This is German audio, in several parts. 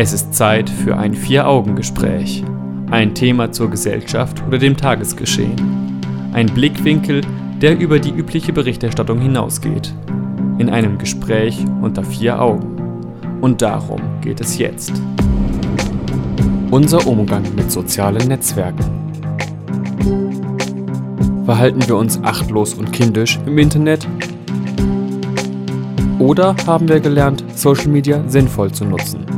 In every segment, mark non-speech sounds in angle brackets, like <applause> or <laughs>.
Es ist Zeit für ein Vier-Augen-Gespräch. Ein Thema zur Gesellschaft oder dem Tagesgeschehen. Ein Blickwinkel, der über die übliche Berichterstattung hinausgeht. In einem Gespräch unter vier Augen. Und darum geht es jetzt. Unser Umgang mit sozialen Netzwerken. Verhalten wir uns achtlos und kindisch im Internet? Oder haben wir gelernt, Social Media sinnvoll zu nutzen?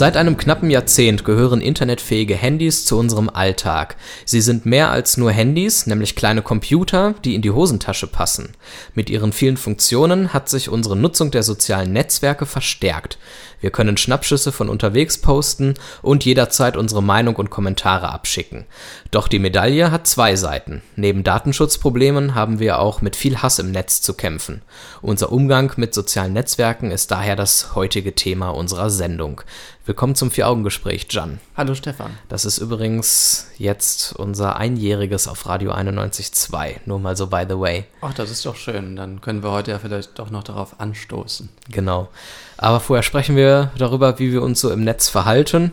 Seit einem knappen Jahrzehnt gehören internetfähige Handys zu unserem Alltag. Sie sind mehr als nur Handys, nämlich kleine Computer, die in die Hosentasche passen. Mit ihren vielen Funktionen hat sich unsere Nutzung der sozialen Netzwerke verstärkt. Wir können Schnappschüsse von unterwegs posten und jederzeit unsere Meinung und Kommentare abschicken. Doch die Medaille hat zwei Seiten. Neben Datenschutzproblemen haben wir auch mit viel Hass im Netz zu kämpfen. Unser Umgang mit sozialen Netzwerken ist daher das heutige Thema unserer Sendung. Willkommen zum Vier-Augen-Gespräch, Jan. Hallo Stefan. Das ist übrigens jetzt unser Einjähriges auf Radio 91.2. Nur mal so by the way. Ach, das ist doch schön. Dann können wir heute ja vielleicht doch noch darauf anstoßen. Genau. Aber vorher sprechen wir darüber, wie wir uns so im Netz verhalten.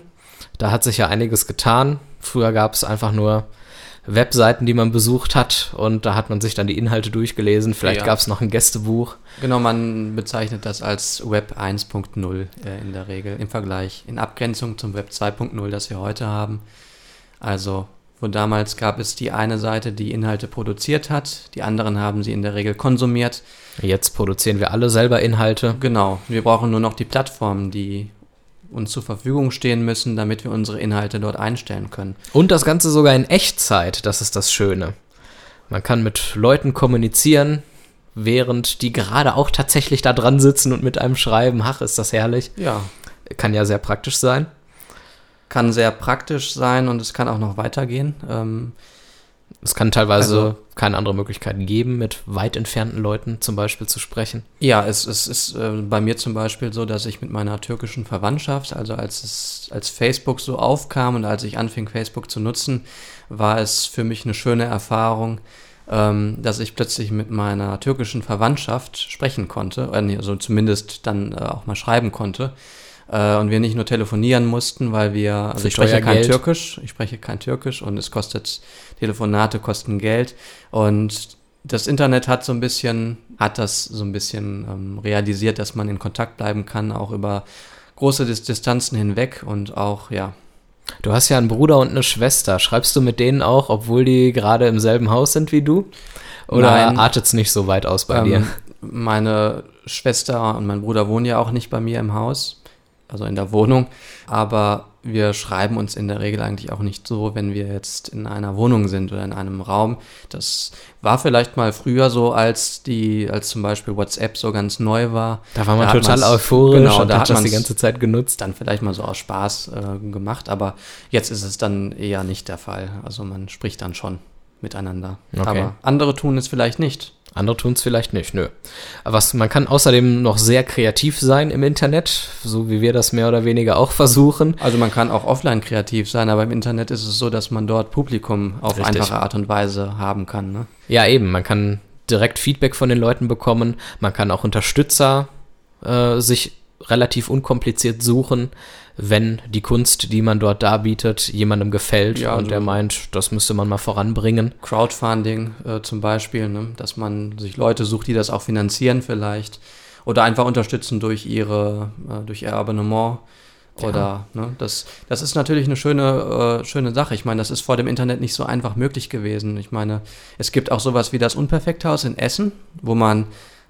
Da hat sich ja einiges getan. Früher gab es einfach nur Webseiten, die man besucht hat und da hat man sich dann die Inhalte durchgelesen. Vielleicht ja. gab es noch ein Gästebuch. Genau, man bezeichnet das als Web 1.0 äh, in der Regel im Vergleich, in Abgrenzung zum Web 2.0, das wir heute haben. Also, wo damals gab es die eine Seite, die Inhalte produziert hat, die anderen haben sie in der Regel konsumiert. Jetzt produzieren wir alle selber Inhalte. Genau, wir brauchen nur noch die Plattformen, die uns zur Verfügung stehen müssen, damit wir unsere Inhalte dort einstellen können. Und das Ganze sogar in Echtzeit, das ist das Schöne. Man kann mit Leuten kommunizieren, während die gerade auch tatsächlich da dran sitzen und mit einem schreiben. Ach, ist das herrlich. Ja. Kann ja sehr praktisch sein. Kann sehr praktisch sein und es kann auch noch weitergehen. Ähm, es kann teilweise also, keine andere Möglichkeit geben, mit weit entfernten Leuten zum Beispiel zu sprechen. Ja, es, es ist äh, bei mir zum Beispiel so, dass ich mit meiner türkischen Verwandtschaft, also als es als Facebook so aufkam und als ich anfing, Facebook zu nutzen, war es für mich eine schöne Erfahrung, ähm, dass ich plötzlich mit meiner türkischen Verwandtschaft sprechen konnte, also zumindest dann äh, auch mal schreiben konnte äh, und wir nicht nur telefonieren mussten, weil wir, also ich spreche kein Türkisch, ich spreche kein Türkisch und es kostet, Telefonate kosten Geld und das Internet hat so ein bisschen, hat das so ein bisschen ähm, realisiert, dass man in Kontakt bleiben kann, auch über große Distanzen hinweg und auch, ja. Du hast ja einen Bruder und eine Schwester. Schreibst du mit denen auch, obwohl die gerade im selben Haus sind wie du? Oder artet es nicht so weit aus bei ähm, dir? Meine Schwester und mein Bruder wohnen ja auch nicht bei mir im Haus also in der Wohnung. Aber wir schreiben uns in der Regel eigentlich auch nicht so, wenn wir jetzt in einer Wohnung sind oder in einem Raum. Das war vielleicht mal früher so, als die, als zum Beispiel WhatsApp so ganz neu war. Da war man da total euphorisch genau, und da hat man das die ganze Zeit genutzt. Dann vielleicht mal so aus Spaß äh, gemacht, aber jetzt ist es dann eher nicht der Fall. Also man spricht dann schon miteinander. Okay. Aber andere tun es vielleicht nicht. Andere tun es vielleicht nicht, nö. Was, man kann außerdem noch sehr kreativ sein im Internet, so wie wir das mehr oder weniger auch versuchen. Also man kann auch offline kreativ sein, aber im Internet ist es so, dass man dort Publikum auf Richtig. einfache Art und Weise haben kann. Ne? Ja, eben. Man kann direkt Feedback von den Leuten bekommen. Man kann auch Unterstützer äh, sich relativ unkompliziert suchen wenn die Kunst, die man dort darbietet, jemandem gefällt ja, und also der meint, das müsste man mal voranbringen. Crowdfunding äh, zum Beispiel, ne? dass man sich Leute sucht, die das auch finanzieren vielleicht oder einfach unterstützen durch ihre, äh, durch ihr Abonnement. Oder, ja. ne, das, das ist natürlich eine schöne, äh, schöne Sache. Ich meine, das ist vor dem Internet nicht so einfach möglich gewesen. Ich meine, es gibt auch sowas wie das Unperfekthaus in Essen, wo man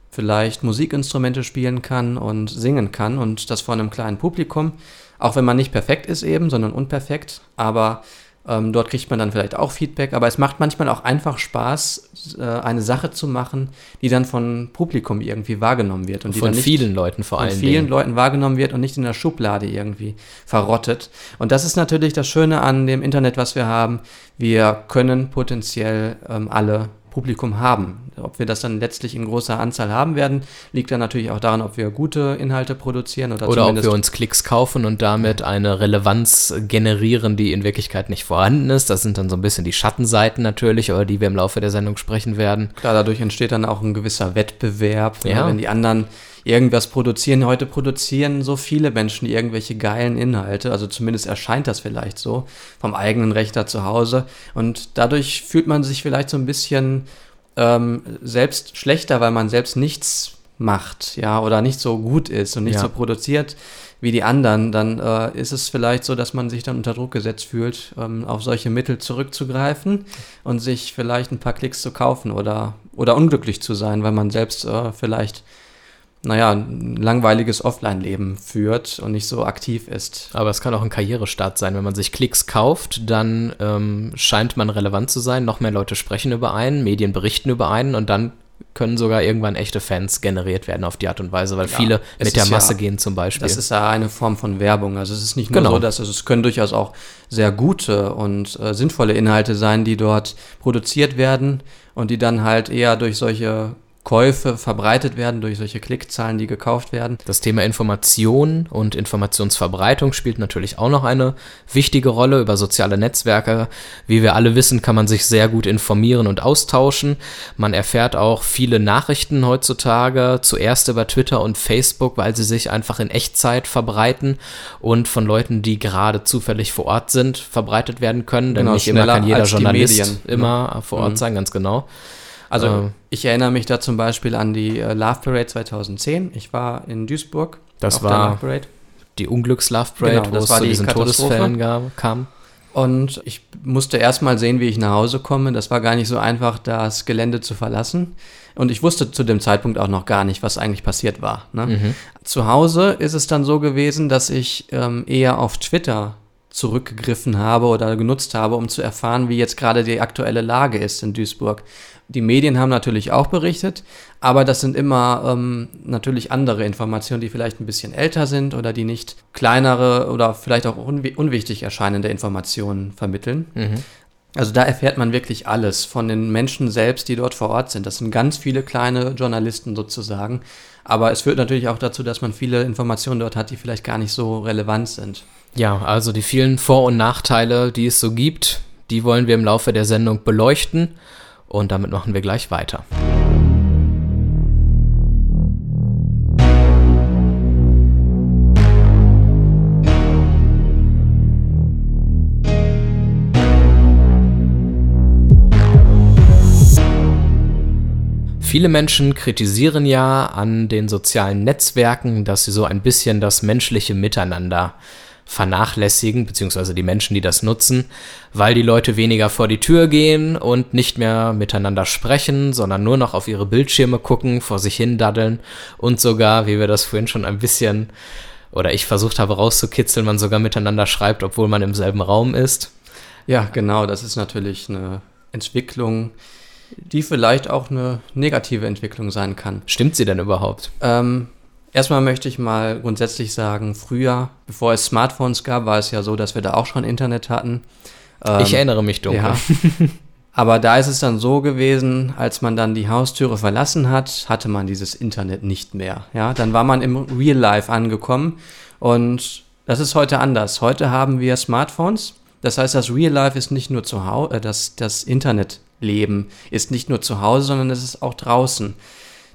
vielleicht Musikinstrumente spielen kann und singen kann und das vor einem kleinen Publikum. Auch wenn man nicht perfekt ist eben, sondern unperfekt. Aber ähm, dort kriegt man dann vielleicht auch Feedback. Aber es macht manchmal auch einfach Spaß, äh, eine Sache zu machen, die dann von Publikum irgendwie wahrgenommen wird. Und die von vielen Leuten vor allem. Von vielen Dingen. Leuten wahrgenommen wird und nicht in der Schublade irgendwie verrottet. Und das ist natürlich das Schöne an dem Internet, was wir haben. Wir können potenziell ähm, alle Publikum haben. Ob wir das dann letztlich in großer Anzahl haben werden, liegt dann natürlich auch daran, ob wir gute Inhalte produzieren oder, oder ob wir uns Klicks kaufen und damit eine Relevanz generieren, die in Wirklichkeit nicht vorhanden ist. Das sind dann so ein bisschen die Schattenseiten natürlich, über die wir im Laufe der Sendung sprechen werden. Klar, dadurch entsteht dann auch ein gewisser Wettbewerb, Ja. ne, wenn die anderen irgendwas produzieren. Heute produzieren so viele Menschen irgendwelche geilen Inhalte, also zumindest erscheint das vielleicht so, vom eigenen Rechner zu Hause. Und dadurch fühlt man sich vielleicht so ein bisschen ähm, selbst schlechter, weil man selbst nichts macht, ja, oder nicht so gut ist und nicht Ja. so produziert wie die anderen, dann äh, ist es vielleicht so, dass man sich dann unter Druck gesetzt fühlt, ähm, auf solche Mittel zurückzugreifen und sich vielleicht ein paar Klicks zu kaufen oder, oder unglücklich zu sein, weil man selbst äh, vielleicht, naja, ein langweiliges Offline-Leben führt und nicht so aktiv ist. Aber es kann auch ein Karrierestart sein. Wenn man sich Klicks kauft, dann ähm, scheint man relevant zu sein. Noch mehr Leute sprechen über einen, Medien berichten über einen und dann können sogar irgendwann echte Fans generiert werden auf die Art und Weise, weil Ja, viele mit der ist ja- Masse gehen zum Beispiel. Das ist ja eine Form von Werbung. Also es ist nicht nur Genau. so, dass es, es können durchaus auch sehr gute und äh, sinnvolle Inhalte sein, die dort produziert werden und die dann halt eher durch solche Käufe verbreitet werden, durch solche Klickzahlen, die gekauft werden. Das Thema Information und Informationsverbreitung spielt natürlich auch noch eine wichtige Rolle über soziale Netzwerke. Wie wir alle wissen, kann man sich sehr gut informieren und austauschen. Man erfährt auch viele Nachrichten heutzutage, zuerst über Twitter und Facebook, weil sie sich einfach in Echtzeit verbreiten und von Leuten, die gerade zufällig vor Ort sind, verbreitet werden können. Denn Genau, nicht immer kann jeder Journalist Medien, ne? immer vor Ort Mhm. sein, ganz genau. Also Ähm. ich erinnere mich da zum Beispiel an die äh, Love Parade 2010. Ich war in Duisburg. Das war Love Parade. die Unglücks-Love Parade, Genau, wo das es war zu die diesen. Todesfällen gab, kam. Und ich musste erstmal sehen, wie ich nach Hause komme. Das war gar nicht so einfach, das Gelände zu verlassen. Und ich wusste zu dem Zeitpunkt auch noch gar nicht, was eigentlich passiert war. Ne? Mhm. Zu Hause ist es dann so gewesen, dass ich ähm, eher auf Twitter zurückgegriffen habe oder genutzt habe, um zu erfahren, wie jetzt gerade die aktuelle Lage ist in Duisburg. Die Medien haben natürlich auch berichtet, aber das sind immer ähm, natürlich andere Informationen, die vielleicht ein bisschen älter sind oder die nicht kleinere oder vielleicht auch unwi unwichtig erscheinende Informationen vermitteln. Mhm. Also da erfährt man wirklich alles von den Menschen selbst, die dort vor Ort sind. Das sind ganz viele kleine Journalisten sozusagen. Aber es führt natürlich auch dazu, dass man viele Informationen dort hat, die vielleicht gar nicht so relevant sind. Ja, also die vielen Vor- und Nachteile, die es so gibt, die wollen wir im Laufe der Sendung beleuchten und damit machen wir gleich weiter. Viele Menschen kritisieren ja an den sozialen Netzwerken, dass sie so ein bisschen das menschliche Miteinander vernachlässigen, beziehungsweise die Menschen, die das nutzen, weil die Leute weniger vor die Tür gehen und nicht mehr miteinander sprechen, sondern nur noch auf ihre Bildschirme gucken, vor sich hin daddeln und sogar, wie wir das vorhin schon ein bisschen oder ich versucht habe rauszukitzeln, man sogar miteinander schreibt, obwohl man im selben Raum ist. Ja, genau, das ist natürlich eine Entwicklung, die vielleicht auch eine negative Entwicklung sein kann. Stimmt sie denn überhaupt? Ähm, erstmal möchte ich mal grundsätzlich sagen, früher, bevor es Smartphones gab, war es ja so, dass wir da auch schon Internet hatten. Ähm, ich erinnere mich dunkel. Ja. <laughs> Aber da ist es dann so gewesen, als man dann die Haustüre verlassen hat, hatte man dieses Internet nicht mehr. Ja, dann war man im Real Life angekommen und das ist heute anders. Heute haben wir Smartphones. Das heißt, das Real Life ist nicht nur zu Hause, äh, das, das Internetleben ist nicht nur zu Hause, sondern es ist auch draußen.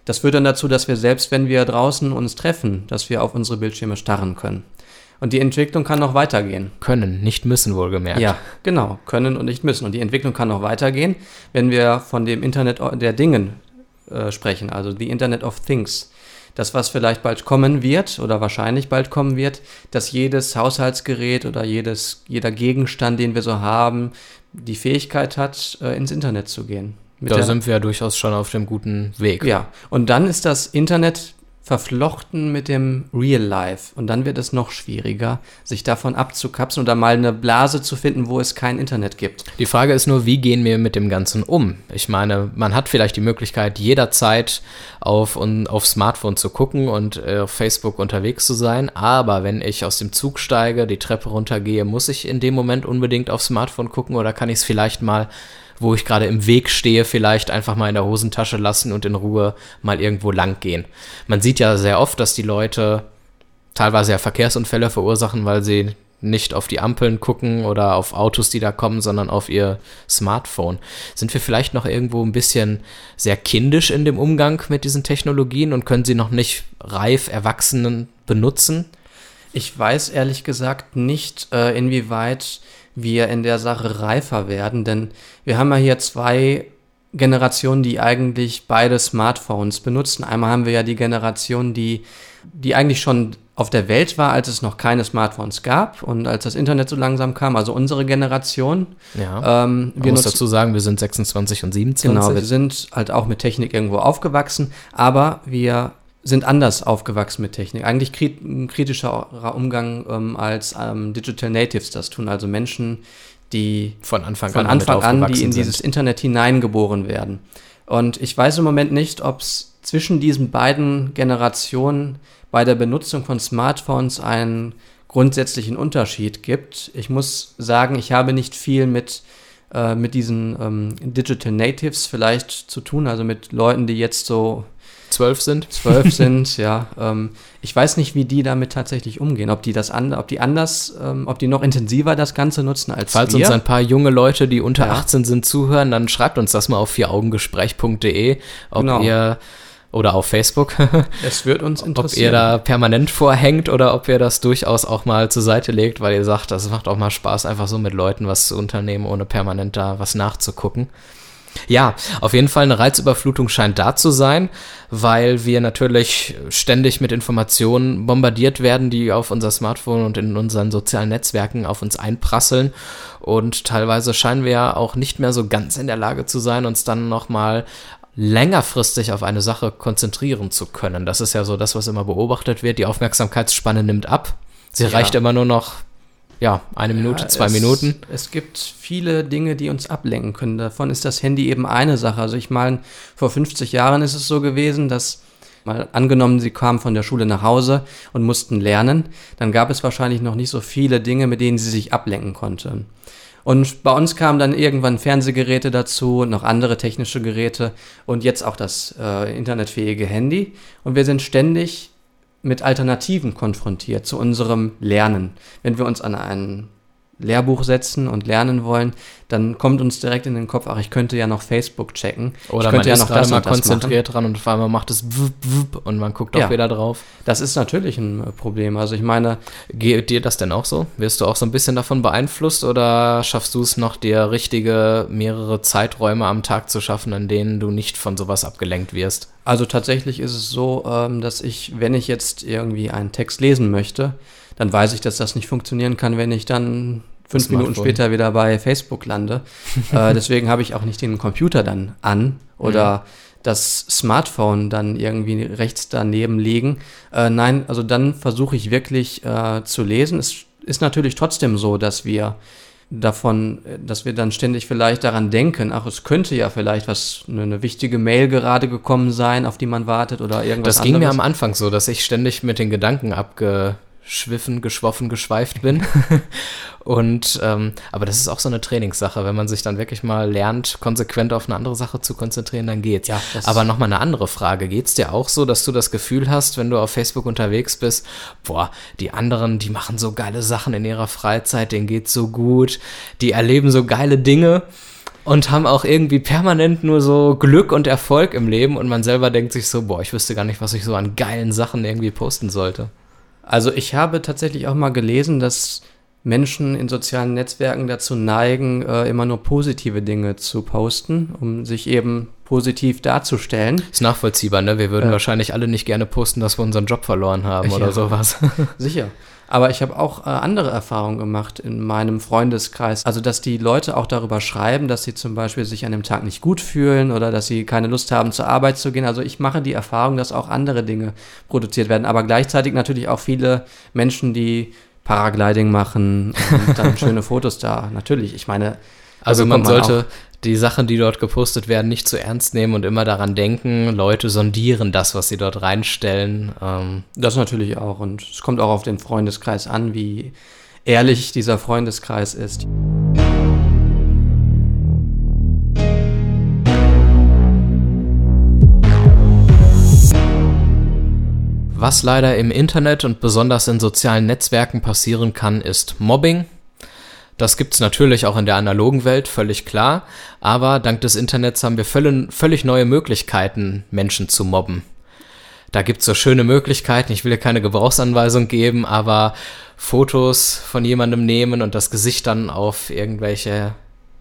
Das führt dann dazu, dass wir selbst, wenn wir draußen uns treffen, dass wir auf unsere Bildschirme starren können. Und die Entwicklung kann noch weitergehen. Können, nicht müssen wohlgemerkt. Ja, genau, können und nicht müssen. Und die Entwicklung kann noch weitergehen, wenn wir von dem Internet der Dingen äh, sprechen, also the Internet of Things. Das, was vielleicht bald kommen wird oder wahrscheinlich bald kommen wird, dass jedes Haushaltsgerät oder jedes, jeder Gegenstand, den wir so haben, die Fähigkeit hat, äh, ins Internet zu gehen. Mit Da sind wir ja durchaus schon auf dem guten Weg. ja, und dann ist das Internet verflochten mit dem Real Life. Und dann wird es noch schwieriger, sich davon abzukapseln oder mal eine Blase zu finden, wo es kein Internet gibt. Die Frage ist nur, wie gehen wir mit dem Ganzen um? Ich meine, man hat vielleicht die Möglichkeit, jederzeit auf, und, auf Smartphone zu gucken und äh, auf Facebook unterwegs zu sein, aber wenn ich aus dem Zug steige, die Treppe runtergehe, muss ich in dem Moment unbedingt auf Smartphone gucken oder kann ich es vielleicht mal wo ich gerade im Weg stehe, vielleicht einfach mal in der Hosentasche lassen und in Ruhe mal irgendwo lang gehen. Man sieht ja sehr oft, dass die Leute teilweise ja Verkehrsunfälle verursachen, weil sie nicht auf die Ampeln gucken oder auf Autos, die da kommen, sondern auf ihr Smartphone. Sind wir vielleicht noch irgendwo ein bisschen sehr kindisch in dem Umgang mit diesen Technologien und können sie noch nicht reif Erwachsenen benutzen? Ich weiß ehrlich gesagt nicht, äh, inwieweit wir in der Sache reifer werden, denn wir haben ja hier zwei Generationen, die eigentlich beide Smartphones benutzen. Einmal haben wir ja die Generation, die, die eigentlich schon auf der Welt war, als es noch keine Smartphones gab und als das Internet so langsam kam, also unsere Generation. Ja. Ähm, wir muss dazu sagen, wir sind 26 und 27. Genau, wir sind halt auch mit Technik irgendwo aufgewachsen, aber wir sind anders aufgewachsen mit Technik. Eigentlich ein kritischer Umgang ähm, als ähm, Digital Natives das tun, also Menschen, die von Anfang von an, Anfang an die in sind. dieses Internet hineingeboren werden. Und ich weiß im Moment nicht, ob es zwischen diesen beiden Generationen bei der Benutzung von Smartphones einen grundsätzlichen Unterschied gibt. Ich muss sagen, ich habe nicht viel mit, äh, mit diesen ähm, Digital Natives vielleicht zu tun, also mit Leuten, die jetzt so zwölf sind. Zwölf <laughs> sind, ja. Ähm, ich weiß nicht, wie die damit tatsächlich umgehen. Ob die das an, ob die anders, ähm, ob die noch intensiver das Ganze nutzen als Falls wir. uns ein paar junge Leute, die unter ja. 18 sind, zuhören, dann schreibt uns das mal auf vieraugengespräch.de, ob genau. ihr oder auf Facebook. <laughs> es wird uns interessieren. Ob ihr da permanent vorhängt oder ob ihr das durchaus auch mal zur Seite legt, weil ihr sagt, das macht auch mal Spaß, einfach so mit Leuten was zu unternehmen, ohne permanent da was nachzugucken. Ja, auf jeden Fall eine Reizüberflutung scheint da zu sein, weil wir natürlich ständig mit Informationen bombardiert werden, die auf unser Smartphone und in unseren sozialen Netzwerken auf uns einprasseln. Und teilweise scheinen wir ja auch nicht mehr so ganz in der Lage zu sein, uns dann nochmal längerfristig auf eine Sache konzentrieren zu können. Das ist ja so das, was immer beobachtet wird. Die Aufmerksamkeitsspanne nimmt ab. Sie ja. reicht immer nur noch ja, eine Minute, ja, zwei es, Minuten. Es gibt viele Dinge, die uns ablenken können. Davon ist das Handy eben eine Sache. Also ich meine, vor 50 Jahren ist es so gewesen, dass mal angenommen, sie kamen von der Schule nach Hause und mussten lernen, dann gab es wahrscheinlich noch nicht so viele Dinge, mit denen sie sich ablenken konnten. Und bei uns kamen dann irgendwann Fernsehgeräte dazu, noch andere technische Geräte und jetzt auch das äh, internetfähige Handy. Und wir sind ständig mit Alternativen konfrontiert zu unserem Lernen. Wenn wir uns an ein Lehrbuch setzen und lernen wollen, dann kommt uns direkt in den Kopf, ach, ich könnte ja noch Facebook checken. Oder ich könnte man ja noch das mal konzentriert machen. dran und auf einmal macht es wup, wup und man guckt auch ja, wieder drauf. Das ist natürlich ein äh, Problem. Also ich meine. Geht dir das denn auch so? Wirst du auch so ein bisschen davon beeinflusst oder schaffst du es noch, dir richtige mehrere Zeiträume am Tag zu schaffen, in denen du nicht von sowas abgelenkt wirst? Also tatsächlich ist es so, ähm, dass ich, wenn ich jetzt irgendwie einen Text lesen möchte, dann weiß ich, dass das nicht funktionieren kann, wenn ich dann fünf Minuten später wieder bei Facebook lande. <laughs> äh, deswegen habe ich auch nicht den Computer dann an oder mhm. das Smartphone dann irgendwie rechts daneben liegen. Äh, nein, also dann versuche ich wirklich äh, zu lesen. Es ist natürlich trotzdem so, dass wir davon, dass wir dann ständig vielleicht daran denken, ach, es könnte ja vielleicht was, eine, eine wichtige Mail gerade gekommen sein, auf die man wartet oder irgendwas Das ging anderes. mir am Anfang so, dass ich ständig mit den Gedanken abge schwiffen, geschwoffen, geschweift bin. <laughs> und ähm, aber das ist auch so eine Trainingssache. Wenn man sich dann wirklich mal lernt, konsequent auf eine andere Sache zu konzentrieren, dann geht's. Ja, aber nochmal eine andere Frage. Geht's dir auch so, dass du das Gefühl hast, wenn du auf Facebook unterwegs bist, boah, die anderen, die machen so geile Sachen in ihrer Freizeit, denen geht's so gut, die erleben so geile Dinge und haben auch irgendwie permanent nur so Glück und Erfolg im Leben und man selber denkt sich so, boah, ich wüsste gar nicht, was ich so an geilen Sachen irgendwie posten sollte. Also ich habe tatsächlich auch mal gelesen, dass Menschen in sozialen Netzwerken dazu neigen, äh, immer nur positive Dinge zu posten, um sich eben positiv darzustellen. Ist nachvollziehbar, ne? Wir würden äh, wahrscheinlich alle nicht gerne posten, dass wir unseren Job verloren haben ja, oder sowas. <laughs> <laughs> Sicher. Aber ich habe auch äh, andere Erfahrungen gemacht in meinem Freundeskreis. Also, dass die Leute auch darüber schreiben, dass sie zum Beispiel sich an dem Tag nicht gut fühlen oder dass sie keine Lust haben, zur Arbeit zu gehen. Also, ich mache die Erfahrung, dass auch andere Dinge produziert werden. Aber gleichzeitig natürlich auch viele Menschen, die Paragliding machen und dann <laughs> schöne Fotos da. Natürlich, ich meine. Also man, man sollte die Sachen, die dort gepostet werden, nicht zu ernst nehmen und immer daran denken, Leute sondieren das, was sie dort reinstellen. Ähm das natürlich auch. Und es kommt auch auf den Freundeskreis an, wie ehrlich dieser Freundeskreis ist. Was leider im Internet und besonders in sozialen Netzwerken passieren kann, ist Mobbing. Das gibt es natürlich auch in der analogen Welt, völlig klar. Aber dank des Internets haben wir völlig neue Möglichkeiten, Menschen zu mobben. Da gibt es so schöne Möglichkeiten. Ich will ja keine Gebrauchsanweisung geben, aber Fotos von jemandem nehmen und das Gesicht dann auf irgendwelche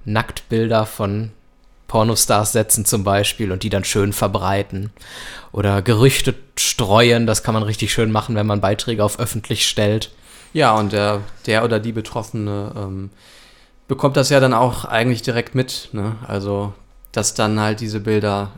Nacktbilder von Pornostars setzen zum Beispiel und die dann schön verbreiten. Oder Gerüchte streuen, das kann man richtig schön machen, wenn man Beiträge auf öffentlich stellt. Ja, und der, der oder die Betroffene ähm, bekommt das ja dann auch eigentlich direkt mit. Ne? Also, dass dann halt diese Bilder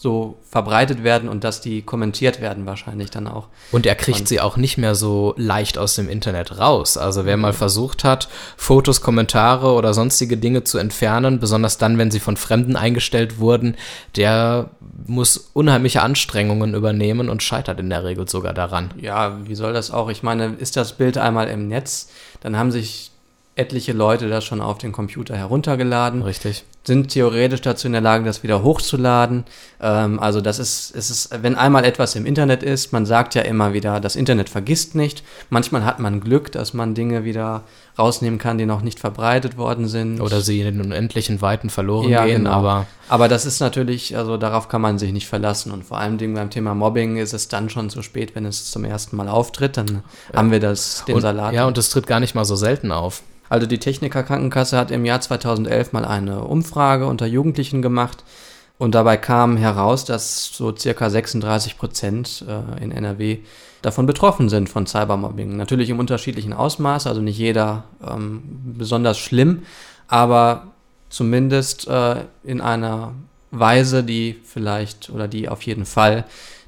so verbreitet werden und dass die kommentiert werden wahrscheinlich dann auch. Und er kriegt und sie auch nicht mehr so leicht aus dem Internet raus. Also wer mal versucht hat, Fotos, Kommentare oder sonstige Dinge zu entfernen, besonders dann, wenn sie von Fremden eingestellt wurden, der muss unheimliche Anstrengungen übernehmen und scheitert in der Regel sogar daran. Ja, wie soll das auch? Ich meine, ist das Bild einmal im Netz, dann haben sich etliche Leute das schon auf den Computer heruntergeladen. Richtig. Sind theoretisch dazu in der Lage, das wieder hochzuladen. Ähm, also das ist, es ist, wenn einmal etwas im Internet ist, man sagt ja immer wieder, das Internet vergisst nicht. Manchmal hat man Glück, dass man Dinge wieder rausnehmen kann, die noch nicht verbreitet worden sind. Oder sie in den unendlichen Weiten verloren ja, gehen. Genau. Aber, aber das ist natürlich, also darauf kann man sich nicht verlassen. Und vor allem beim Thema Mobbing ist es dann schon zu spät, wenn es zum ersten Mal auftritt. Dann ja. haben wir das, den und, Salat. Ja, und es tritt gar nicht mal so selten auf. Also die Techniker Krankenkasse hat im Jahr 2011 mal eine Umfrage unter Jugendlichen gemacht und dabei kam heraus, dass so circa 36 Prozent äh, in NRW davon betroffen sind von Cybermobbing. Natürlich im unterschiedlichen Ausmaß, also nicht jeder ähm, besonders schlimm, aber zumindest äh, in einer Weise, die vielleicht oder die auf jeden Fall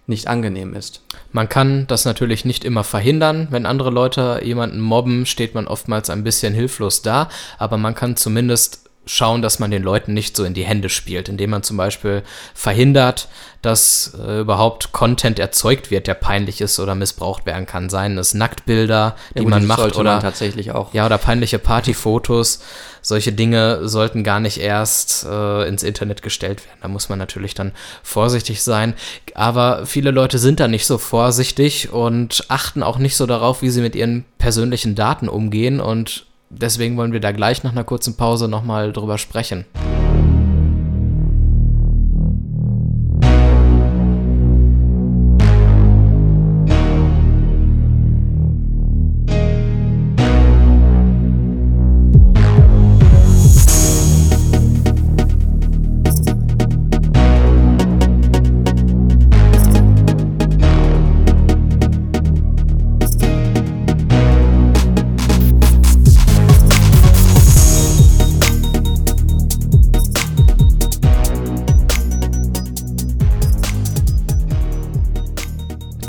nicht angenehm ist. Man kann das natürlich nicht immer verhindern. Wenn andere Leute jemanden mobben, steht man oftmals ein bisschen hilflos da, aber man kann zumindest schauen, dass man den Leuten nicht so in die Hände spielt, indem man zum Beispiel verhindert, dass äh, überhaupt Content erzeugt wird, der peinlich ist oder missbraucht werden kann. Seien es Nacktbilder, die ja, man macht oder man tatsächlich auch. Ja, oder peinliche Partyfotos. Solche Dinge sollten gar nicht erst äh, ins Internet gestellt werden. Da muss man natürlich dann vorsichtig sein. Aber viele Leute sind da nicht so vorsichtig und achten auch nicht so darauf, wie sie mit ihren persönlichen Daten umgehen und deswegen wollen wir da gleich nach einer kurzen Pause nochmal drüber sprechen.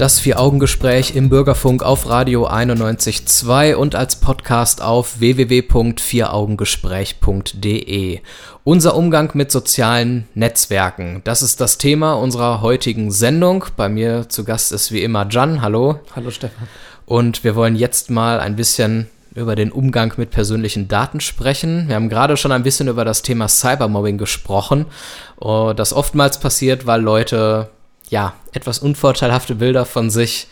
Das Vier-Augen-Gespräch im Bürgerfunk auf Radio 91.2 und als Podcast auf www.vieraugengespräch.de. Unser Umgang mit sozialen Netzwerken. Das ist das Thema unserer heutigen Sendung. Bei mir zu Gast ist wie immer Jan. Hallo. Hallo Stefan. Und wir wollen jetzt mal ein bisschen über den Umgang mit persönlichen Daten sprechen. Wir haben gerade schon ein bisschen über das Thema Cybermobbing gesprochen, oh, das oftmals passiert, weil Leute ja, etwas unvorteilhafte Bilder von sich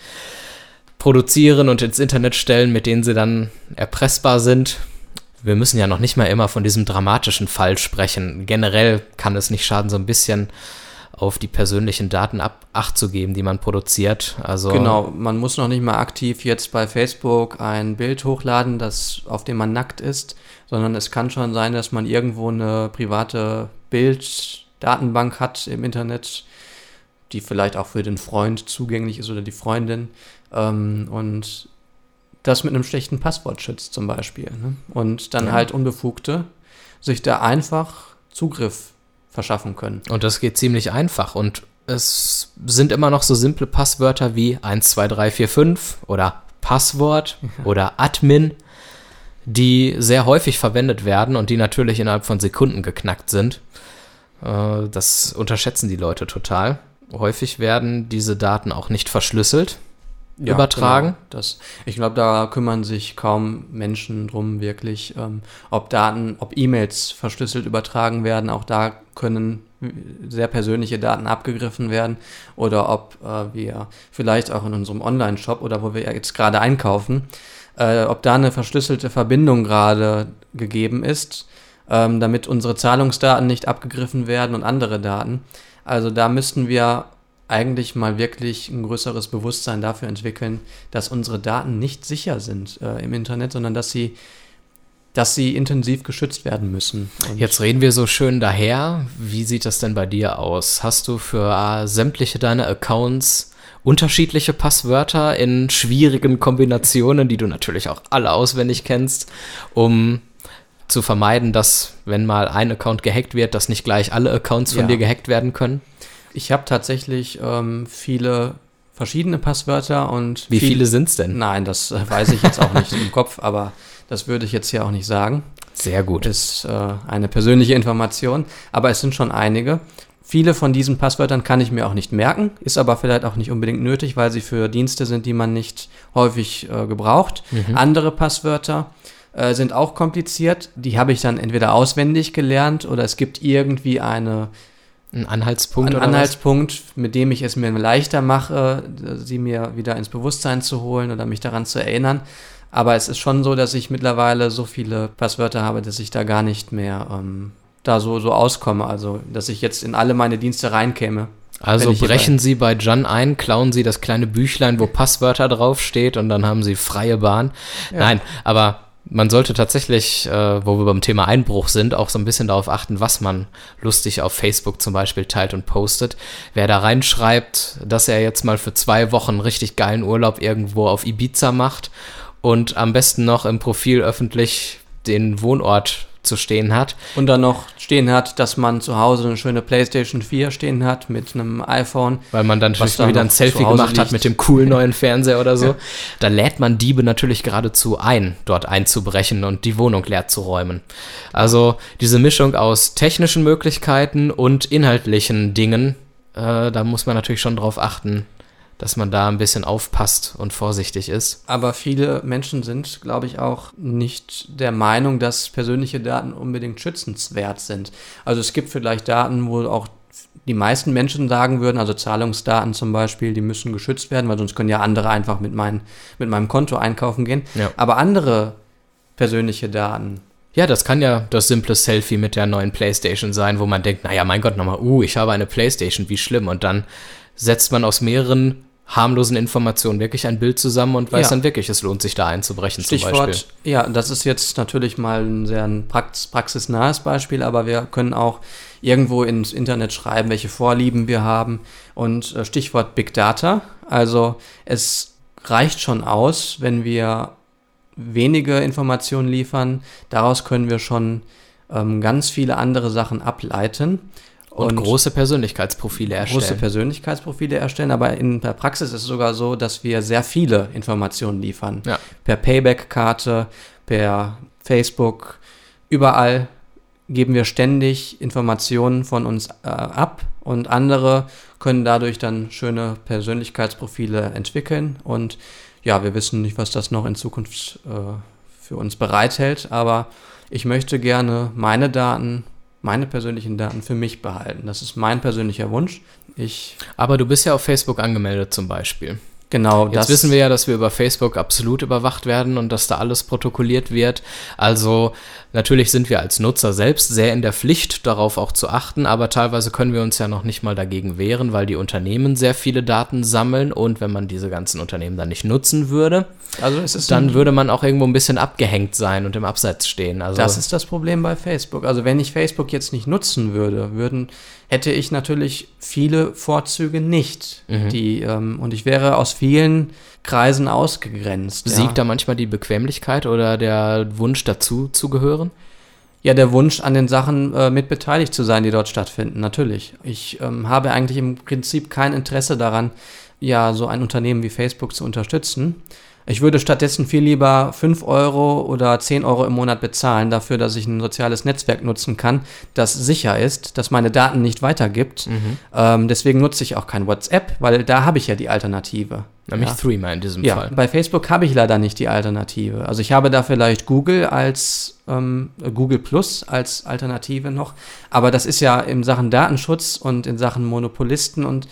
produzieren und ins Internet stellen, mit denen sie dann erpressbar sind. Wir müssen ja noch nicht mal immer von diesem dramatischen Fall sprechen. Generell kann es nicht schaden, so ein bisschen auf die persönlichen Daten ab Acht zu geben, die man produziert. Also genau, man muss noch nicht mal aktiv jetzt bei Facebook ein Bild hochladen, das, auf dem man nackt ist, sondern es kann schon sein, dass man irgendwo eine private Bilddatenbank hat im Internet, die vielleicht auch für den Freund zugänglich ist oder die Freundin ähm, und das mit einem schlechten Passwort schützt zum Beispiel. Ne? Und dann ja. halt Unbefugte sich da einfach Zugriff verschaffen können. Und das geht ziemlich einfach und es sind immer noch so simple Passwörter wie 12345 oder Passwort ja. oder Admin, die sehr häufig verwendet werden und die natürlich innerhalb von Sekunden geknackt sind. Äh, das unterschätzen die Leute total häufig werden diese Daten auch nicht verschlüsselt ja, übertragen. Genau. Das, ich glaube, da kümmern sich kaum Menschen drum, wirklich, ähm, ob Daten, ob E-Mails verschlüsselt übertragen werden. Auch da können sehr persönliche Daten abgegriffen werden oder ob äh, wir vielleicht auch in unserem Online-Shop oder wo wir jetzt gerade einkaufen, äh, ob da eine verschlüsselte Verbindung gerade gegeben ist, ähm, damit unsere Zahlungsdaten nicht abgegriffen werden und andere Daten. Also da müssten wir eigentlich mal wirklich ein größeres Bewusstsein dafür entwickeln, dass unsere Daten nicht sicher sind äh, im Internet, sondern dass sie dass sie intensiv geschützt werden müssen. Und Jetzt reden wir so schön daher. Wie sieht das denn bei dir aus? Hast du für äh, sämtliche deine Accounts unterschiedliche Passwörter in schwierigen Kombinationen, die du natürlich auch alle auswendig kennst, um zu vermeiden, dass, wenn mal ein Account gehackt wird, dass nicht gleich alle Accounts von ja. dir gehackt werden können? Ich habe tatsächlich ähm, viele verschiedene Passwörter und. Wie viel, viele sind es denn? Nein, das äh, weiß ich jetzt auch nicht im Kopf, aber das würde ich jetzt hier auch nicht sagen. Sehr gut. Ist äh, eine persönliche Information, aber es sind schon einige. Viele von diesen Passwörtern kann ich mir auch nicht merken, ist aber vielleicht auch nicht unbedingt nötig, weil sie für Dienste sind, die man nicht häufig äh, gebraucht. Mhm. Andere Passwörter äh, sind auch kompliziert. Die habe ich dann entweder auswendig gelernt oder es gibt irgendwie eine ein Anhaltspunkt. Ein Anhaltspunkt, was? mit dem ich es mir leichter mache, sie mir wieder ins Bewusstsein zu holen oder mich daran zu erinnern. Aber es ist schon so, dass ich mittlerweile so viele Passwörter habe, dass ich da gar nicht mehr ähm, da so, so auskomme. Also, dass ich jetzt in alle meine Dienste reinkäme. Also brechen bei Sie bei Jan ein, klauen Sie das kleine Büchlein, wo Passwörter draufsteht und dann haben Sie freie Bahn. Ja. Nein, aber man sollte tatsächlich, äh, wo wir beim Thema Einbruch sind, auch so ein bisschen darauf achten, was man lustig auf Facebook zum Beispiel teilt und postet. Wer da reinschreibt, dass er jetzt mal für zwei Wochen richtig geilen Urlaub irgendwo auf Ibiza macht und am besten noch im Profil öffentlich den Wohnort zu stehen hat. Und dann noch stehen hat, dass man zu Hause eine schöne PlayStation 4 stehen hat mit einem iPhone. Weil man dann vielleicht wieder ein Selfie gemacht liegt. hat mit dem coolen <laughs> neuen Fernseher oder so. Ja. Da lädt man Diebe natürlich geradezu ein, dort einzubrechen und die Wohnung leer zu räumen. Also diese Mischung aus technischen Möglichkeiten und inhaltlichen Dingen, äh, da muss man natürlich schon drauf achten, dass man da ein bisschen aufpasst und vorsichtig ist. Aber viele Menschen sind, glaube ich, auch nicht der Meinung, dass persönliche Daten unbedingt schützenswert sind. Also es gibt vielleicht Daten, wo auch die meisten Menschen sagen würden, also Zahlungsdaten zum Beispiel, die müssen geschützt werden, weil sonst können ja andere einfach mit, mein, mit meinem Konto einkaufen gehen. Ja. Aber andere persönliche Daten, ja, das kann ja das simple Selfie mit der neuen PlayStation sein, wo man denkt, naja, mein Gott, nochmal, uh, ich habe eine PlayStation, wie schlimm. Und dann setzt man aus mehreren harmlosen Informationen wirklich ein Bild zusammen und weiß ja. dann wirklich, es lohnt sich da einzubrechen Stichwort, zum Beispiel. Ja, das ist jetzt natürlich mal ein sehr ein prax praxisnahes Beispiel, aber wir können auch irgendwo ins Internet schreiben, welche Vorlieben wir haben und äh, Stichwort Big Data. Also es reicht schon aus, wenn wir wenige Informationen liefern. Daraus können wir schon ähm, ganz viele andere Sachen ableiten. Und, und, große Persönlichkeitsprofile erstellen. Große Persönlichkeitsprofile erstellen, aber in der Praxis ist es sogar so, dass wir sehr viele Informationen liefern. Ja. Per Payback-Karte, per Facebook, überall geben wir ständig Informationen von uns äh, ab und andere können dadurch dann schöne Persönlichkeitsprofile entwickeln und ja, wir wissen nicht, was das noch in Zukunft äh, für uns bereithält, aber ich möchte gerne meine Daten meine persönlichen Daten für mich behalten. Das ist mein persönlicher Wunsch. Ich Aber du bist ja auf Facebook angemeldet zum Beispiel. Genau. Jetzt wissen wir ja, dass wir über Facebook absolut überwacht werden und dass da alles protokolliert wird. Also natürlich sind wir als Nutzer selbst sehr in der Pflicht, darauf auch zu achten, aber teilweise können wir uns ja noch nicht mal dagegen wehren, weil die Unternehmen sehr viele Daten sammeln und wenn man diese ganzen Unternehmen dann nicht nutzen würde, also dann würde man auch irgendwo ein bisschen abgehängt sein und im Abseits stehen. Also das ist das Problem bei Facebook. Also wenn ich Facebook jetzt nicht nutzen würde, würden hätte ich natürlich viele Vorzüge nicht. Mhm. Die, ähm, und ich wäre aus vielen Kreisen ausgegrenzt. Siegt ja. da manchmal die Bequemlichkeit oder der Wunsch dazu zu gehören? Ja, der Wunsch, an den Sachen äh, mit beteiligt zu sein, die dort stattfinden, natürlich. Ich ähm, habe eigentlich im Prinzip kein Interesse daran, ja, so ein Unternehmen wie Facebook zu unterstützen. Ich würde stattdessen viel lieber 5 Euro oder 10 Euro im Monat bezahlen dafür, dass ich ein soziales Netzwerk nutzen kann, das sicher ist, das meine Daten nicht weitergibt. Mhm. Ähm, deswegen nutze ich auch kein WhatsApp, weil da habe ich ja die Alternative. Nämlich ja. Threema in diesem Ja, Fall. bei Facebook habe ich leider nicht die Alternative. Also ich habe da vielleicht Google als ähm, Google Plus als Alternative noch, aber das ist ja in Sachen Datenschutz und in Sachen Monopolisten und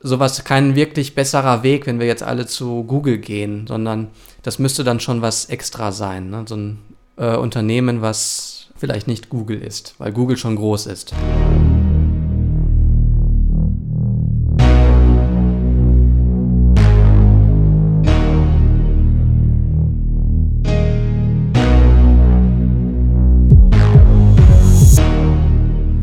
sowas kein wirklich besserer Weg, wenn wir jetzt alle zu Google gehen, sondern das müsste dann schon was extra sein. Ne? So ein äh, Unternehmen, was vielleicht nicht Google ist, weil Google schon groß ist.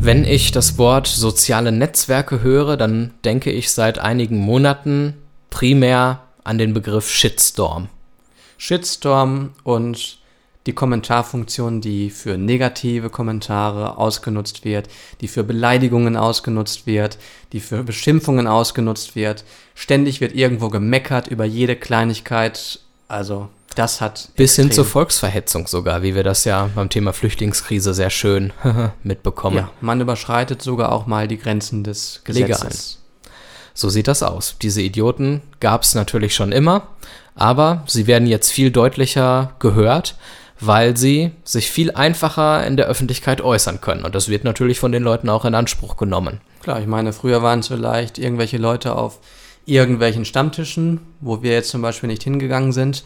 Wenn ich das Wort soziale Netzwerke höre, dann denke ich seit einigen Monaten primär an den Begriff Shitstorm. Shitstorm und die Kommentarfunktion, die für negative Kommentare ausgenutzt wird, die für Beleidigungen ausgenutzt wird, die für Beschimpfungen ausgenutzt wird. Ständig wird irgendwo gemeckert über jede Kleinigkeit. Also das hat Bis hin extrem- zur Volksverhetzung sogar, wie wir das ja beim Thema Flüchtlingskrise sehr schön <laughs> mitbekommen. Ja, man überschreitet sogar auch mal die Grenzen des Legal. Gesetzes. So sieht das aus. Diese Idioten gab es natürlich schon immer, aber sie werden jetzt viel deutlicher gehört, weil sie sich viel einfacher in der Öffentlichkeit äußern können. Und das wird natürlich von den Leuten auch in Anspruch genommen. Klar, ich meine, früher waren es vielleicht irgendwelche Leute auf irgendwelchen Stammtischen, wo wir jetzt zum Beispiel nicht hingegangen sind.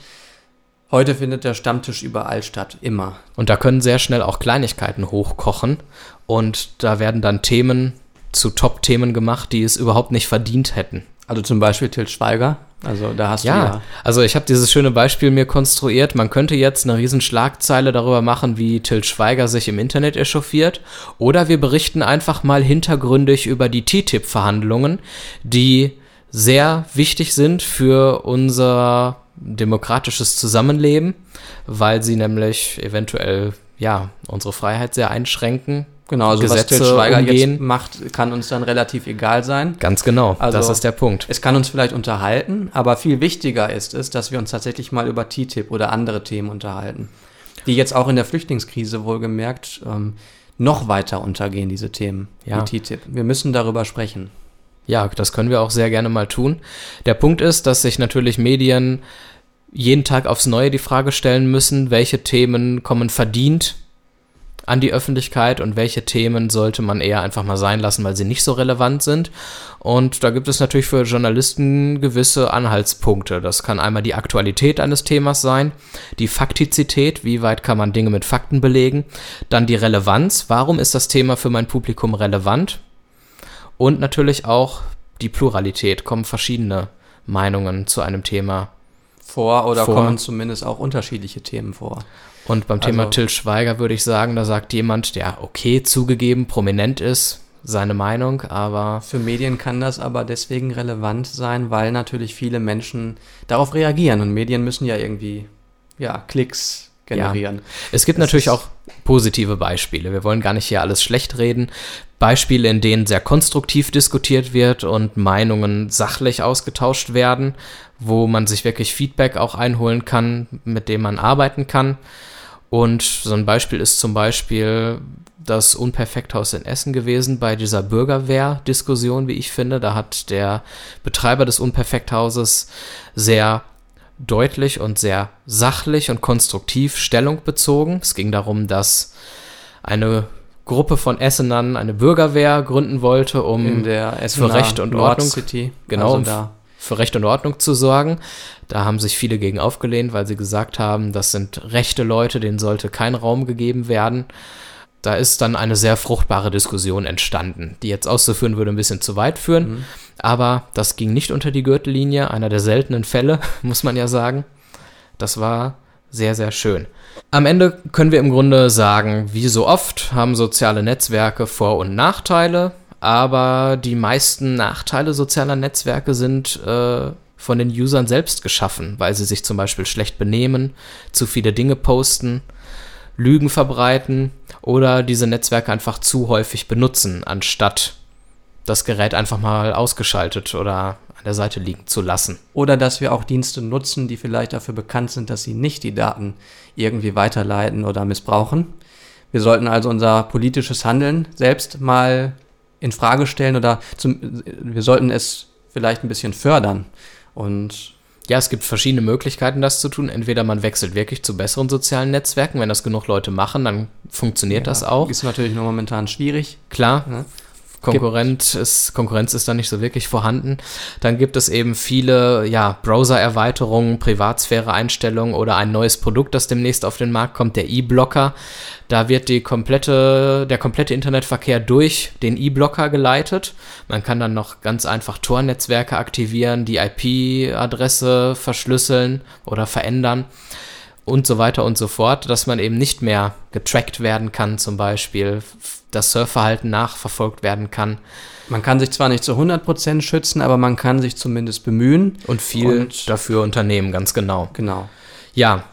Heute findet der Stammtisch überall statt, immer. Und da können sehr schnell auch Kleinigkeiten hochkochen. Und da werden dann Themen zu Top-Themen gemacht, die es überhaupt nicht verdient hätten. Also zum Beispiel Til Schweiger. Also da hast du Ja, ja. also ich habe dieses schöne Beispiel mir konstruiert. Man könnte jetzt eine riesen Schlagzeile darüber machen, wie Til Schweiger sich im Internet echauffiert. Oder wir berichten einfach mal hintergründig über die TTIP-Verhandlungen, die sehr wichtig sind für unser demokratisches Zusammenleben, weil sie nämlich eventuell ja unsere Freiheit sehr einschränken. Genau, also was Til Gesetze Schweiger umgehen. jetzt macht, kann uns dann relativ egal sein. Ganz genau, Also- das ist der Punkt. Es kann uns vielleicht unterhalten, aber viel wichtiger ist es, dass wir uns tatsächlich mal über TTIP oder andere Themen unterhalten, die jetzt auch in der Flüchtlingskrise wohlgemerkt ähm, noch weiter untergehen, diese Themen Ja. wie TTIP. Wir müssen darüber sprechen. Ja, das können wir auch sehr gerne mal tun. Der Punkt ist, dass sich natürlich Medien jeden Tag aufs Neue die Frage stellen müssen, welche Themen kommen verdient an die Öffentlichkeit und welche Themen sollte man eher einfach mal sein lassen, weil sie nicht so relevant sind. Und da gibt es natürlich für Journalisten gewisse Anhaltspunkte. Das kann einmal die Aktualität eines Themas sein, die Faktizität, wie weit kann man Dinge mit Fakten belegen, dann die Relevanz, warum ist das Thema für mein Publikum relevant und natürlich auch die Pluralität, kommen verschiedene Meinungen zu einem Thema. Vor oder Vor. kommen zumindest auch unterschiedliche Themen vor. Und beim Thema Also- Till Schweiger würde ich sagen, da sagt jemand, der okay zugegeben prominent ist, seine Meinung, aber Für Medien kann das aber deswegen relevant sein, weil natürlich viele Menschen darauf reagieren und Medien müssen ja irgendwie ja, Klicks generieren. es gibt Das natürlich auch positive Beispiele. Wir wollen gar nicht hier alles schlecht reden. Beispiele, in denen sehr konstruktiv diskutiert wird und Meinungen sachlich ausgetauscht werden, wo man sich wirklich Feedback auch einholen kann, mit dem man arbeiten kann. Und so ein Beispiel ist zum Beispiel das Unperfekthaus in Essen gewesen bei dieser Bürgerwehr-Diskussion, wie ich finde. Da hat der Betreiber des Unperfekthauses sehr deutlich und sehr sachlich und konstruktiv Stellung bezogen. Es ging darum, dass eine Gruppe von Essenern eine Bürgerwehr gründen wollte, um In der Essener Recht und Ordnung. City. Genau. Also da. für Recht und Ordnung zu sorgen. Da haben sich viele gegen aufgelehnt, weil sie gesagt haben, das sind rechte Leute, denen sollte kein Raum gegeben werden. Da ist dann eine sehr fruchtbare Diskussion entstanden, die jetzt auszuführen würde ein bisschen zu weit führen. Mhm. Aber das ging nicht unter die Gürtellinie, einer der seltenen Fälle, <laughs> muss man ja sagen. Das war sehr, sehr schön. Am Ende können wir im Grunde sagen, wie so oft haben soziale Netzwerke Vor- und Nachteile, aber die meisten Nachteile sozialer Netzwerke sind äh, von den Usern selbst geschaffen, weil sie sich zum Beispiel schlecht benehmen, zu viele Dinge posten, Lügen verbreiten oder diese Netzwerke einfach zu häufig benutzen, anstatt das Gerät einfach mal ausgeschaltet oder an der Seite liegen zu lassen. Oder dass wir auch Dienste nutzen, die vielleicht dafür bekannt sind, dass sie nicht die Daten irgendwie weiterleiten oder missbrauchen. Wir sollten also unser politisches Handeln selbst mal in Frage stellen oder zum, wir sollten es vielleicht ein bisschen fördern. Und ja, es gibt verschiedene Möglichkeiten, das zu tun. Entweder man wechselt wirklich zu besseren sozialen Netzwerken. Wenn das genug Leute machen, dann funktioniert ja, das auch. Ist natürlich nur momentan schwierig. Klar. Ja. Konkurrent ist, Konkurrenz ist da nicht so wirklich vorhanden. Dann gibt es eben viele ja, Browser-Erweiterungen, Privatsphäre-Einstellungen oder ein neues Produkt, das demnächst auf den Markt kommt, der E-Blocker. Da wird die komplette, der komplette Internetverkehr durch den E-Blocker geleitet. Man kann dann noch ganz einfach Tor-Netzwerke aktivieren, die IP-Adresse verschlüsseln oder verändern und so weiter und so fort, dass man eben nicht mehr getrackt werden kann, zum Beispiel das Surfverhalten nachverfolgt werden kann. Man kann sich zwar nicht zu 100% schützen, aber man kann sich zumindest bemühen. Und viel und dafür unternehmen, ganz genau. Genau. Ja,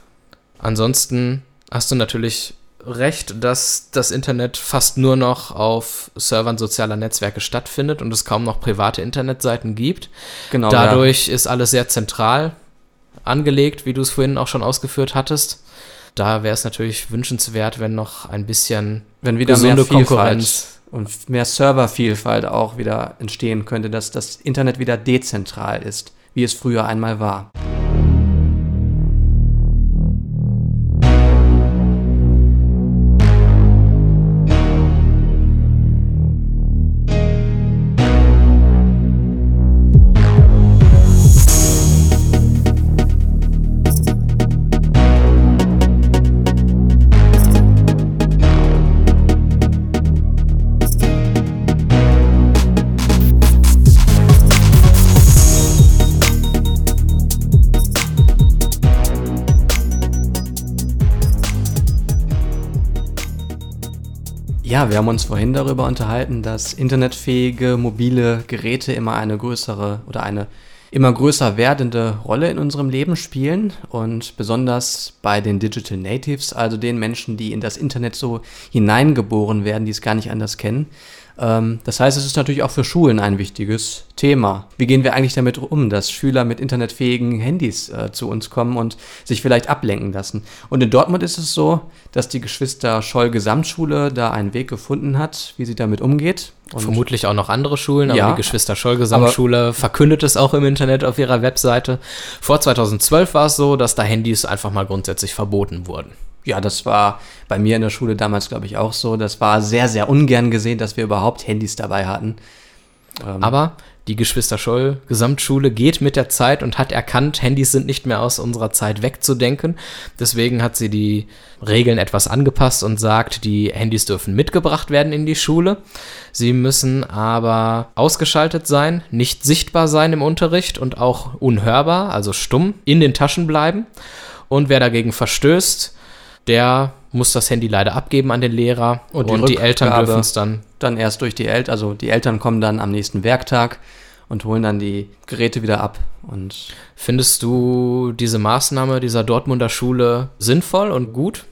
ansonsten hast du natürlich recht, dass das Internet fast nur noch auf Servern sozialer Netzwerke stattfindet und es kaum noch private Internetseiten gibt. Genau. Dadurch ja. ist alles sehr zentral angelegt, wie du es vorhin auch schon ausgeführt hattest. Da wäre es natürlich wünschenswert, wenn noch ein bisschen wenn wieder gesunde mehr Konkurrenz und mehr Servervielfalt auch wieder entstehen könnte, dass das Internet wieder dezentral ist, wie es früher einmal war. Wir haben uns vorhin darüber unterhalten, dass internetfähige mobile Geräte immer eine größere oder eine immer größer werdende Rolle in unserem Leben spielen und besonders bei den Digital Natives, also den Menschen, die in das Internet so hineingeboren werden, die es gar nicht anders kennen, das heißt, es ist natürlich auch für Schulen ein wichtiges Thema. Wie gehen wir eigentlich damit um, dass Schüler mit internetfähigen Handys äh, zu uns kommen und sich vielleicht ablenken lassen? Und in Dortmund ist es so, dass die Geschwister Scholl Gesamtschule da einen Weg gefunden hat, wie sie damit umgeht. Und Vermutlich auch noch andere Schulen, aber ja, die Geschwister Scholl Gesamtschule verkündet es auch im Internet auf ihrer Webseite. Vor 2012 war es so, dass da Handys einfach mal grundsätzlich verboten wurden ja, das war bei mir in der Schule damals, glaube ich, auch so. Das war sehr, sehr ungern gesehen, dass wir überhaupt Handys dabei hatten. Ähm Aber die Geschwister Scholl Gesamtschule geht mit der Zeit und hat erkannt, Handys sind nicht mehr aus unserer Zeit wegzudenken. Deswegen hat sie die Regeln etwas angepasst und sagt, die Handys dürfen mitgebracht werden in die Schule. Sie müssen aber ausgeschaltet sein, nicht sichtbar sein im Unterricht und auch unhörbar, also stumm, in den Taschen bleiben. Und wer dagegen verstößt, der muss das Handy leider abgeben an den Lehrer und die, und die Eltern dürfen es dann. Dann erst durch die Eltern, also die Eltern kommen dann am nächsten Werktag und holen dann die Geräte wieder ab. Und Findest du diese Maßnahme dieser Dortmunder Schule sinnvoll und gut?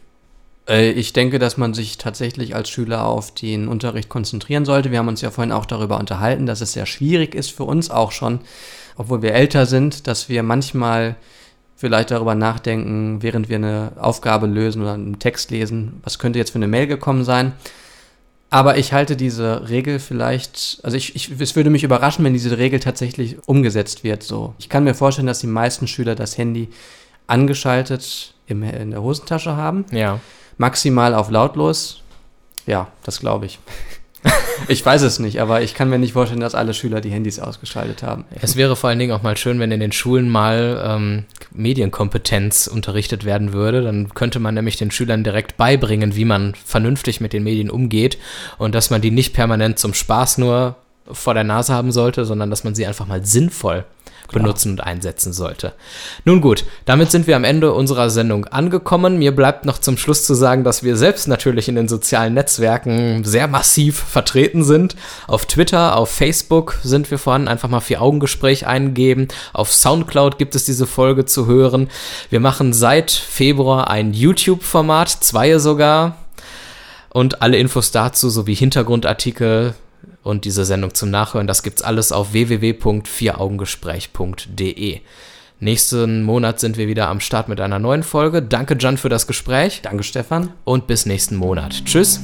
Äh, ich denke, dass man sich tatsächlich als Schüler auf den Unterricht konzentrieren sollte. Wir haben uns ja vorhin auch darüber unterhalten, dass es sehr schwierig ist für uns auch schon, obwohl wir älter sind, dass wir manchmal vielleicht darüber nachdenken, während wir eine Aufgabe lösen oder einen Text lesen, was könnte jetzt für eine Mail gekommen sein. Aber ich halte diese Regel vielleicht, also ich, ich, es würde mich überraschen, wenn diese Regel tatsächlich umgesetzt wird. So, ich kann mir vorstellen, dass die meisten Schüler das Handy angeschaltet im, in der Hosentasche haben. Ja. Maximal auf lautlos. Ja, das glaube ich. <laughs> ich weiß es nicht, aber ich kann mir nicht vorstellen, dass alle Schüler die Handys ausgeschaltet haben. Es wäre vor allen Dingen auch mal schön, wenn in den Schulen mal ähm, Medienkompetenz unterrichtet werden würde. Dann könnte man nämlich den Schülern direkt beibringen, wie man vernünftig mit den Medien umgeht und dass man die nicht permanent zum Spaß nur vor der Nase haben sollte, sondern dass man sie einfach mal sinnvoll benutzen und einsetzen sollte. Nun gut, damit sind wir am Ende unserer Sendung angekommen. Mir bleibt noch zum Schluss zu sagen, dass wir selbst natürlich in den sozialen Netzwerken sehr massiv vertreten sind. Auf Twitter, auf Facebook sind wir vorhanden. Einfach mal vier Augengespräch eingeben. Auf Soundcloud gibt es diese Folge zu hören. Wir machen seit Februar ein YouTube-Format, zwei sogar. Und alle Infos dazu sowie Hintergrundartikel und diese Sendung zum Nachhören, das gibt's alles auf www.vieraugengespräch.de. Nächsten Monat sind wir wieder am Start mit einer neuen Folge. Danke, Jan, für das Gespräch. Danke, Stefan. Und bis nächsten Monat. Tschüss.